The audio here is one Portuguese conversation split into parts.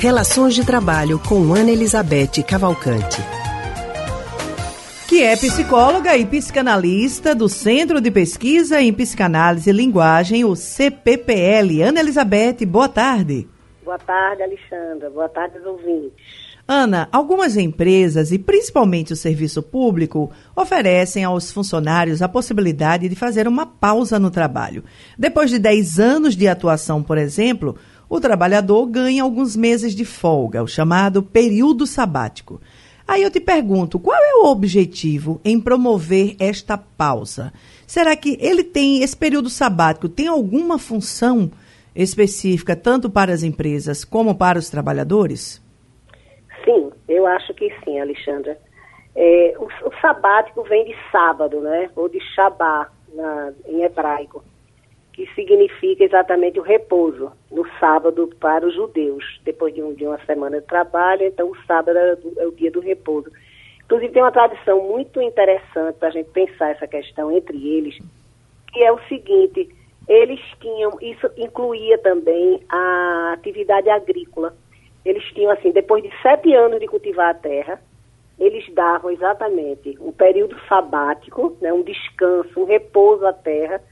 Relações de Trabalho com Ana Elizabeth Cavalcante. Que é psicóloga e psicanalista do Centro de Pesquisa em Psicanálise e Linguagem, o CPPL. Ana Elizabeth, boa tarde. Boa tarde, Alexandra. Boa tarde, ouvintes. Ana, algumas empresas e principalmente o serviço público oferecem aos funcionários a possibilidade de fazer uma pausa no trabalho. Depois de 10 anos de atuação, por exemplo, o trabalhador ganha alguns meses de folga, o chamado período sabático. Aí eu te pergunto, qual é o objetivo em promover esta pausa? Será que ele tem esse período sabático tem alguma função específica tanto para as empresas como para os trabalhadores? Sim, eu acho que sim, Alexandra. É, o, o, sabático vem de sábado, né? Ou de Shabá, em hebraico que significa exatamente o repouso no sábado para os judeus. Depois de, um, de uma semana de trabalho, então o sábado é, é o dia do repouso. Inclusive tem uma tradição muito interessante para a gente pensar essa questão entre eles, que é o seguinte, eles tinham, isso incluía também a atividade agrícola. Eles tinham assim, depois de sete anos de cultivar a terra, eles davam exatamente um período sabático, né, um descanso, um repouso à terra,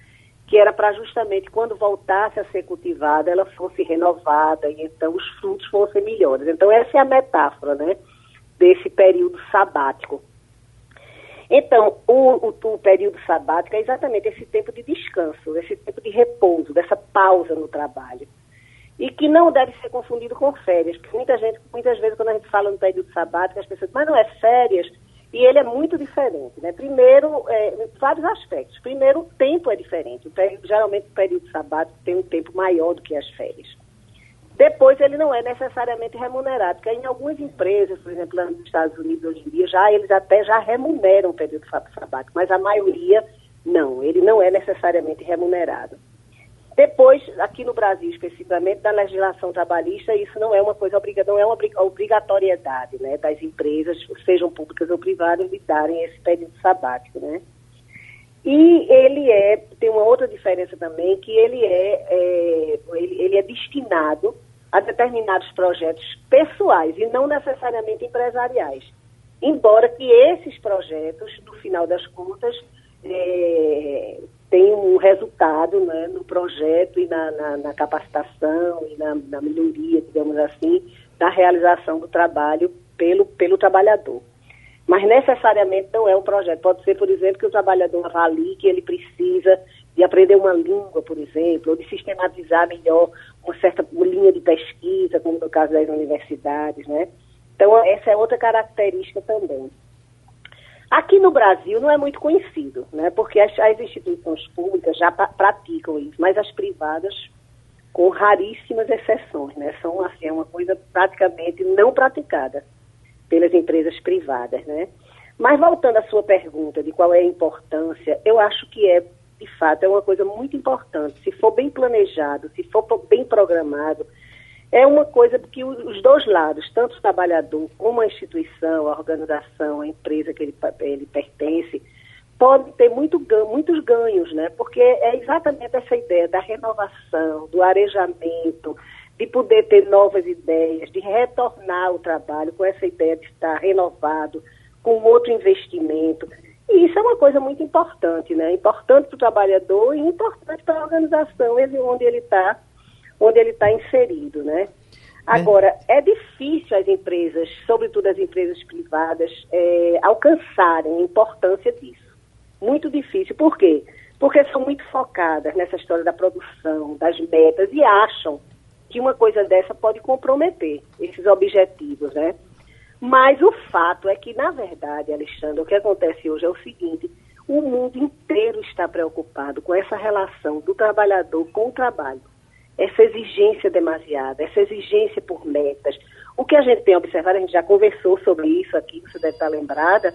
que era para justamente quando voltasse a ser cultivada, ela fosse renovada e então os frutos fossem melhores. Então essa é a metáfora, né, desse período sabático. Então, o, o, o, período sabático é exatamente esse tempo de descanso, esse tempo de repouso, dessa pausa no trabalho. E que não deve ser confundido com férias, porque muita gente, muitas vezes, quando a gente fala no período sabático, as pessoas dizem, mas não é férias, e ele é muito diferente, né? Primeiro, é, vários aspectos. Primeiro, o tempo é diferente. O período, geralmente, o período sabático tem um tempo maior do que as férias. Depois, ele não é necessariamente remunerado, porque em algumas empresas, por exemplo, nos Estados Unidos hoje em dia, já eles até já remuneram o período sabático, mas a maioria não, ele não é necessariamente remunerado. Depois, aqui no Brasil, especificamente, da legislação trabalhista, isso não é uma coisa obrigatória, não é uma obrigatoriedade né, das empresas, sejam públicas ou privadas, de darem esse período sabático, né? E ele é, tem uma outra diferença também, que ele é, é ele, ele é destinado a determinados projetos pessoais e não necessariamente empresariais. Embora que esses projetos, no final das contas, é, tem um resultado né, no projeto e na, na, na capacitação e na, na, melhoria, digamos assim, da realização do trabalho pelo, pelo trabalhador. Mas necessariamente não é um projeto. Pode ser, por exemplo, que o trabalhador avalie que ele precisa de aprender uma língua, por exemplo, ou de sistematizar melhor uma certa linha de pesquisa, como no caso das universidades, né? Então, essa é outra característica também. Aqui no Brasil não é muito conhecido, né? Porque as, as instituições públicas já praticam isso, mas as privadas, com raríssimas exceções, né? São assim, é uma coisa praticamente não praticada pelas empresas privadas, né? Mas voltando à sua pergunta de qual é a importância, eu acho que é, de fato, é uma coisa muito importante. Se for bem planejado, se for bem programado, é uma coisa que os dois lados, tanto o trabalhador como a instituição, a organização, a empresa que ele, ele pertence, podem ter muito, muitos ganhos, né? Porque é exatamente essa ideia da renovação, do arejamento, de poder ter novas ideias, de retornar ao trabalho com essa ideia de estar renovado, com outro investimento. E isso é uma coisa muito importante, né? Importante para o trabalhador e importante para a organização, onde ele está onde ele está inserido, né? Agora, é. é difícil as empresas, sobretudo as empresas privadas, é, alcançarem a importância disso. Muito difícil. Por quê? Porque são muito focadas nessa história da produção, das metas, e acham que uma coisa dessa pode comprometer esses objetivos, né? Mas o fato é que, na verdade, Alexandre, o que acontece hoje é o seguinte: o mundo inteiro está preocupado com essa relação do trabalhador com o trabalho essa exigência demasiada, essa exigência por metas. O que a gente tem observado, a gente já conversou sobre isso aqui, você deve estar lembrada,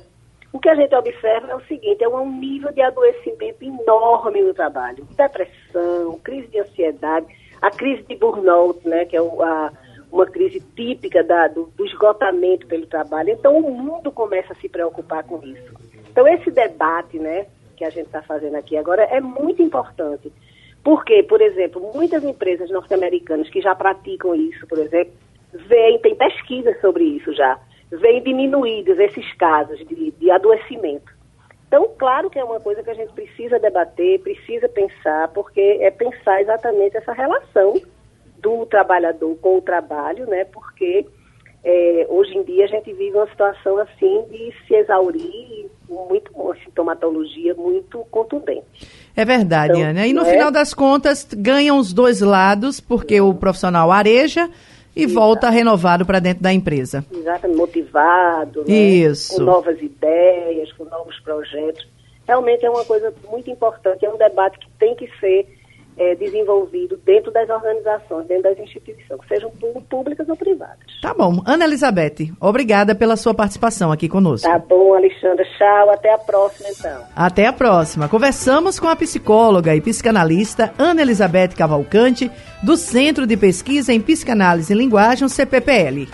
o que a gente observa é o seguinte, é um nível de adoecimento enorme no trabalho. Depressão, crise de ansiedade, a crise de burnout, né, que é a, uma crise típica da, do, do esgotamento pelo trabalho. Então, o mundo começa a se preocupar com isso. Então, esse debate né, que a gente está fazendo aqui agora é muito importante. Porque, por exemplo, muitas empresas norte-americanas que já praticam isso, por exemplo, vem, tem pesquisa sobre isso já, vem diminuídos esses casos de, de adoecimento. Então, claro que é uma coisa que a gente precisa debater, precisa pensar, porque é pensar exatamente essa relação do trabalhador com o trabalho, né? Porque é, hoje em dia a gente vive uma situação assim de se exaurir, muito uma sintomatologia muito contundente. É verdade, então, Ana. E no é? final das contas ganham os dois lados, porque o profissional areja e Exato. volta renovado para dentro da empresa. Exatamente, motivado, né? Isso. com novas ideias, com novos projetos. Realmente é uma coisa muito importante, é um debate que tem que ser é, desenvolvido dentro das organizações, dentro das instituições, sejam públicas ou privadas. Tá bom. Ana Elizabeth, obrigada pela sua participação aqui conosco. Tá bom, Alexandra. Tchau. Até a próxima, então. Até a próxima. Conversamos com a psicóloga e psicanalista Ana Elizabeth Cavalcante, do Centro de Pesquisa em Psicanálise e Linguagem, CPPL.